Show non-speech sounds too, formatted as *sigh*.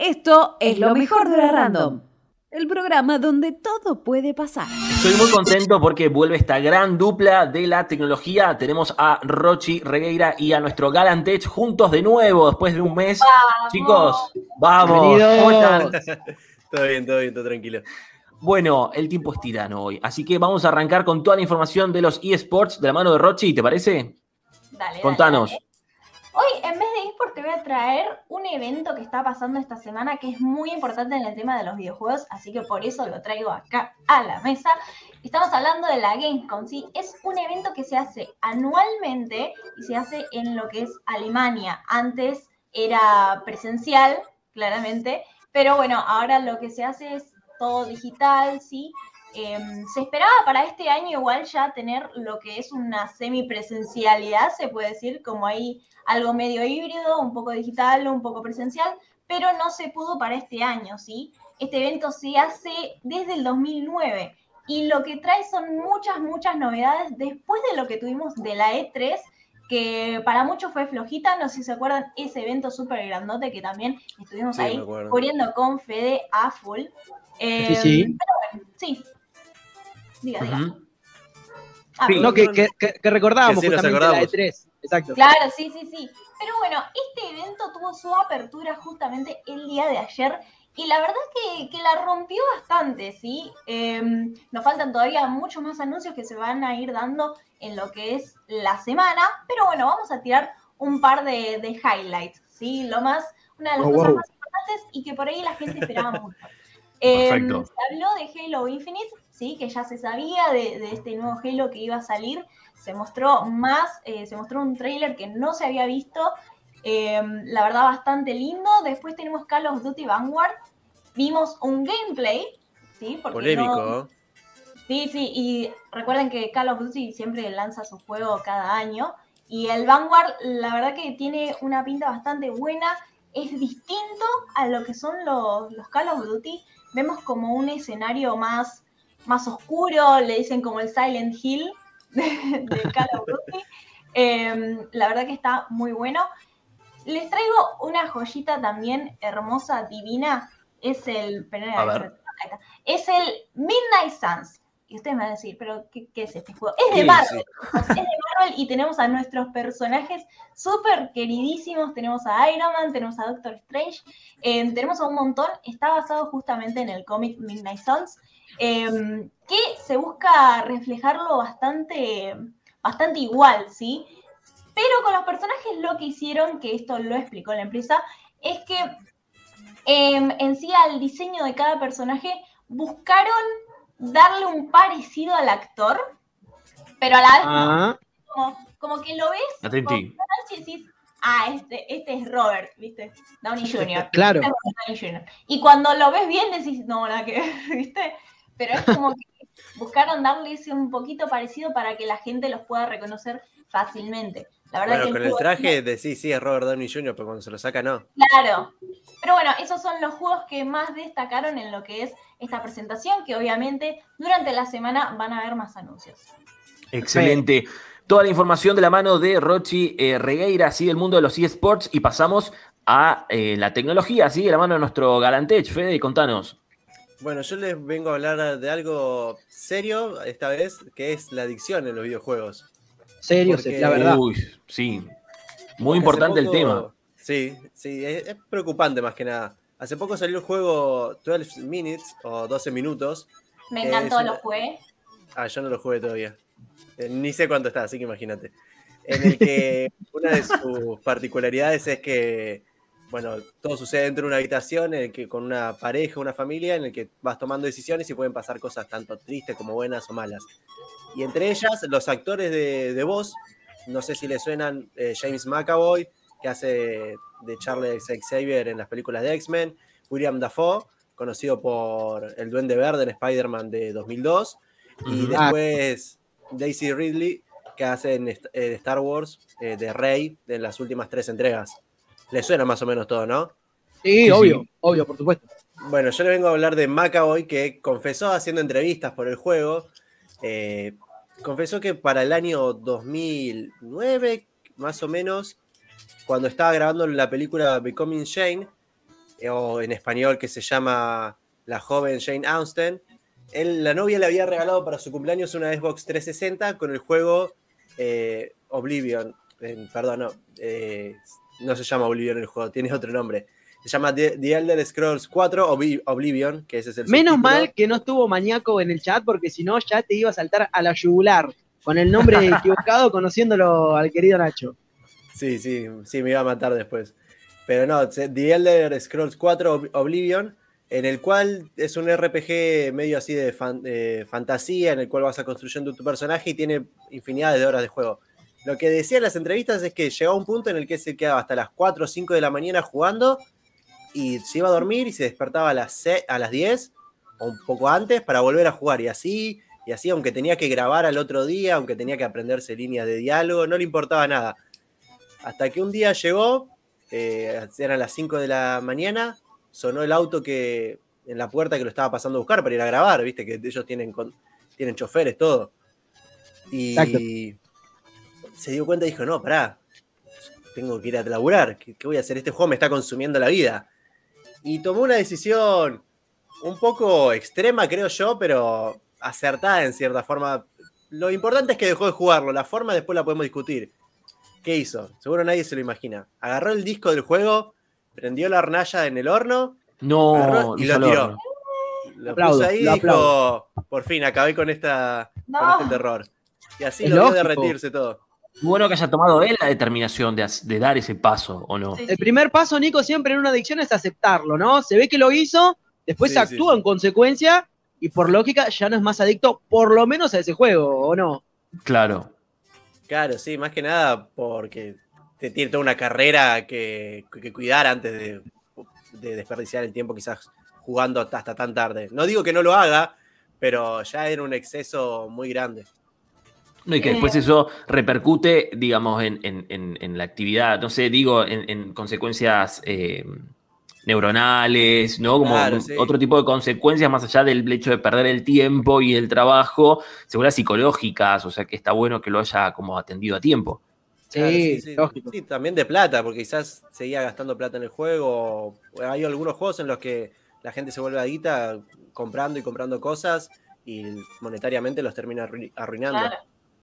Esto es lo mejor de la Random, el programa donde todo puede pasar. Estoy muy contento porque vuelve esta gran dupla de la tecnología. Tenemos a Rochi Regueira y a nuestro Galantech juntos de nuevo después de un mes. Chicos, vamos. ¿Cómo están? *laughs* todo bien, todo bien, todo tranquilo. Bueno, el tiempo es tirano hoy, así que vamos a arrancar con toda la información de los eSports de la mano de Rochi, ¿te parece? Dale. Contanos. dale. Hoy, en vez voy a traer un evento que está pasando esta semana que es muy importante en el tema de los videojuegos, así que por eso lo traigo acá a la mesa. Estamos hablando de la Gamescom, ¿sí? Es un evento que se hace anualmente y se hace en lo que es Alemania. Antes era presencial, claramente, pero bueno, ahora lo que se hace es todo digital, ¿sí? Em, se esperaba para este año igual ya tener lo que es una semipresencialidad, se puede decir, como ahí algo medio híbrido, un poco digital, un poco presencial, pero no se pudo para este año, ¿sí? Este evento se hace desde el 2009 y lo que trae son muchas, muchas novedades después de lo que tuvimos de la E3, que para muchos fue flojita, no sé si se acuerdan, ese evento súper grandote que también estuvimos Sí, ahí corriendo con Fede a full. Sí, sí. Em, Pero bueno, sí. Diga. Ah, Sí. No, que, que, que- que recordábamos Que sí, nos justamente la acordamos. E3. Exacto. Claro, sí, sí, sí. Pero bueno, este evento tuvo su apertura justamente el día de ayer y la verdad que, que la rompió bastante, ¿sí? Eh, nos faltan todavía muchos más anuncios que se van a ir dando en lo que es la semana, pero bueno, vamos a tirar un par de, de highlights, ¿sí? Lo más, una de las Wow, cosas wow. más importantes y que por ahí la gente esperaba *laughs* mucho. Eh, Perfecto. se habló de Halo Infinite, ¿sí? Que ya se sabía de, de este nuevo Halo que iba a salir se mostró más, eh, se mostró un trailer que no se había visto, eh, la verdad bastante lindo. Después tenemos Call of Duty Vanguard, vimos un gameplay, ¿sí? Porque Polémico. no- Sí, sí, y recuerden que Call of Duty siempre lanza su juego cada año. Y el Vanguard, la verdad que tiene una pinta bastante buena. Es distinto a lo que son los, los Call of Duty. Vemos como un escenario más, más oscuro, le dicen como el Silent Hill *laughs* de, de Call of Duty. Eh, la verdad que está muy bueno. Les traigo una joyita también hermosa, divina. Es el. A ver. Es el Midnight Suns. Y ustedes me van a decir, ¿pero qué, qué es este juego? Es de Marvel. sí. Es de Marvel y tenemos a nuestros personajes súper queridísimos. Tenemos a Iron Man, tenemos a Doctor Strange, eh, tenemos a un montón. Está basado justamente en el cómic Midnight Suns, eh, que se busca reflejarlo bastante, bastante igual, ¿sí? Pero con los personajes lo que hicieron, que esto lo explicó la empresa, es que em, en sí al diseño de cada personaje buscaron darle un parecido al actor, pero a la vez Ah, como, como que lo ves con y decís, ah, este, este es Robert, ¿viste? Downey Jr. claro. Este es Downey Jr. Y cuando lo ves bien decís, no, nada que ver", *laughs* ¿viste? Pero es como que buscaron darle ese un poquito parecido para que la gente los pueda reconocer fácilmente. La verdad Bueno, que con el traje de sí, sí, es Robert Downey Jr., pero cuando se lo saca, no. Claro. Pero bueno, esos son los juegos que más destacaron en lo que es esta presentación, que obviamente durante la semana van a haber más anuncios. Excelente. Toda la información de la mano de Rochi eh, Regueira, así del mundo de los eSports, y pasamos a eh, la tecnología, así de la mano de nuestro Galantech. Fede, contanos. Bueno, yo les vengo a hablar de algo serio esta vez, que es la adicción en los videojuegos. Serio, Porque- la verdad. Uy, sí. Muy importante el tema. Sí, sí, es, es preocupante más que nada. Hace poco salió el juego 12 Minutes o 12 minutos. Me encantó, es lo una- jugué. Ah, yo no lo jugué todavía. Eh, ni sé cuánto está, así que imagínate. En el que *laughs* una de sus particularidades es que, bueno, todo sucede dentro de una habitación en el que con una pareja, una familia, en el que vas tomando decisiones y pueden pasar cosas tanto tristes como buenas o malas. Y entre ellas, los actores de, de voz, no sé si le suenan eh, James McAvoy, que hace de Charles Xavier en las películas de X-Men, William Dafoe, conocido por El Duende Verde en Spider-Man de 2002, y Ujú. después Daisy Ridley, que hace en eh, Star Wars eh, de Rey en las últimas tres entregas. Le suena más o menos todo, ¿no? Sí, Sí, obvio, sí. obvio, por supuesto. Bueno, yo le vengo a hablar de McAvoy, que confesó haciendo entrevistas por el juego. eh, confesó que para el año 2009, más o menos, cuando estaba grabando la película Becoming Shane, o en español que se llama La joven Jane Austen. Él, la novia le había regalado para su cumpleaños una Xbox 360 con el juego eh, Oblivion. perdón, no. Eh, no se llama Oblivion el juego, tiene otro nombre. Se llama The, Elder Scrolls 4 Oblivion, que ese es el Menos mal que no estuvo maníaco en el chat, porque si no ya te iba a saltar a la yugular con el nombre *laughs* equivocado, conociéndolo al querido Nacho. Sí, sí, sí, me iba a matar después. Pero no, The Elder Scrolls 4 Oblivion, en el cual es un RPG medio así de, fantasía, en el cual vas a construyendo tu personaje y tiene infinidad de horas de juego. Lo que decía en las entrevistas es que llegaba un punto en el que se quedaba hasta las 4 o 5 de la mañana jugando y se iba a dormir y se despertaba a las, a las 10 o un poco antes para volver a jugar. Y así, y así, aunque tenía que grabar al otro día, aunque tenía que aprenderse líneas de diálogo, no le importaba nada. Hasta que un día llegó, eh, eran las 5 de la mañana, sonó el auto que en la puerta que lo estaba pasando a buscar para ir a grabar, viste que ellos tienen, tienen choferes, todo. Y se dio cuenta y dijo, no, pará, tengo que ir a laburar, ¿qué, ¿qué voy a hacer? Este juego me está consumiendo la vida y tomó una decisión un poco extrema, creo yo, pero acertada en cierta forma. Lo importante es que dejó de jugarlo, la forma después la podemos discutir. ¿Qué hizo? Seguro nadie se lo imagina. Agarró el disco del juego, prendió la hornalla en el horno no, y lo tiró. Lo puso ahí y dijo, por fin, acabé con, esta, con este terror. Y así lo vio derretirse todo bueno que haya tomado él la determinación de, dar ese paso, ¿o no? El primer paso, Nico, siempre en una adicción es aceptarlo, ¿no? Se ve que lo hizo, después actúa en consecuencia y por lógica ya no es más adicto, por lo menos a ese juego, ¿o no? Claro. Claro, sí, más que nada porque te tiene toda una carrera que, cuidar antes de, de, desperdiciar el tiempo quizás jugando hasta tan tarde. No digo que no lo haga, pero ya era un exceso muy grande. No, y que después eso repercute, digamos, en, la actividad, no sé, digo, en, consecuencias eh, neuronales, ¿no? Como otro tipo de consecuencias más allá del hecho de perder el tiempo y el trabajo, seguras psicológicas, o sea que está bueno que lo haya como atendido a tiempo. Sí, sí, sí, también de plata, porque quizás seguía gastando plata en el juego. Hay algunos juegos en los que la gente se vuelve adicta comprando y comprando cosas y monetariamente los termina arruinando.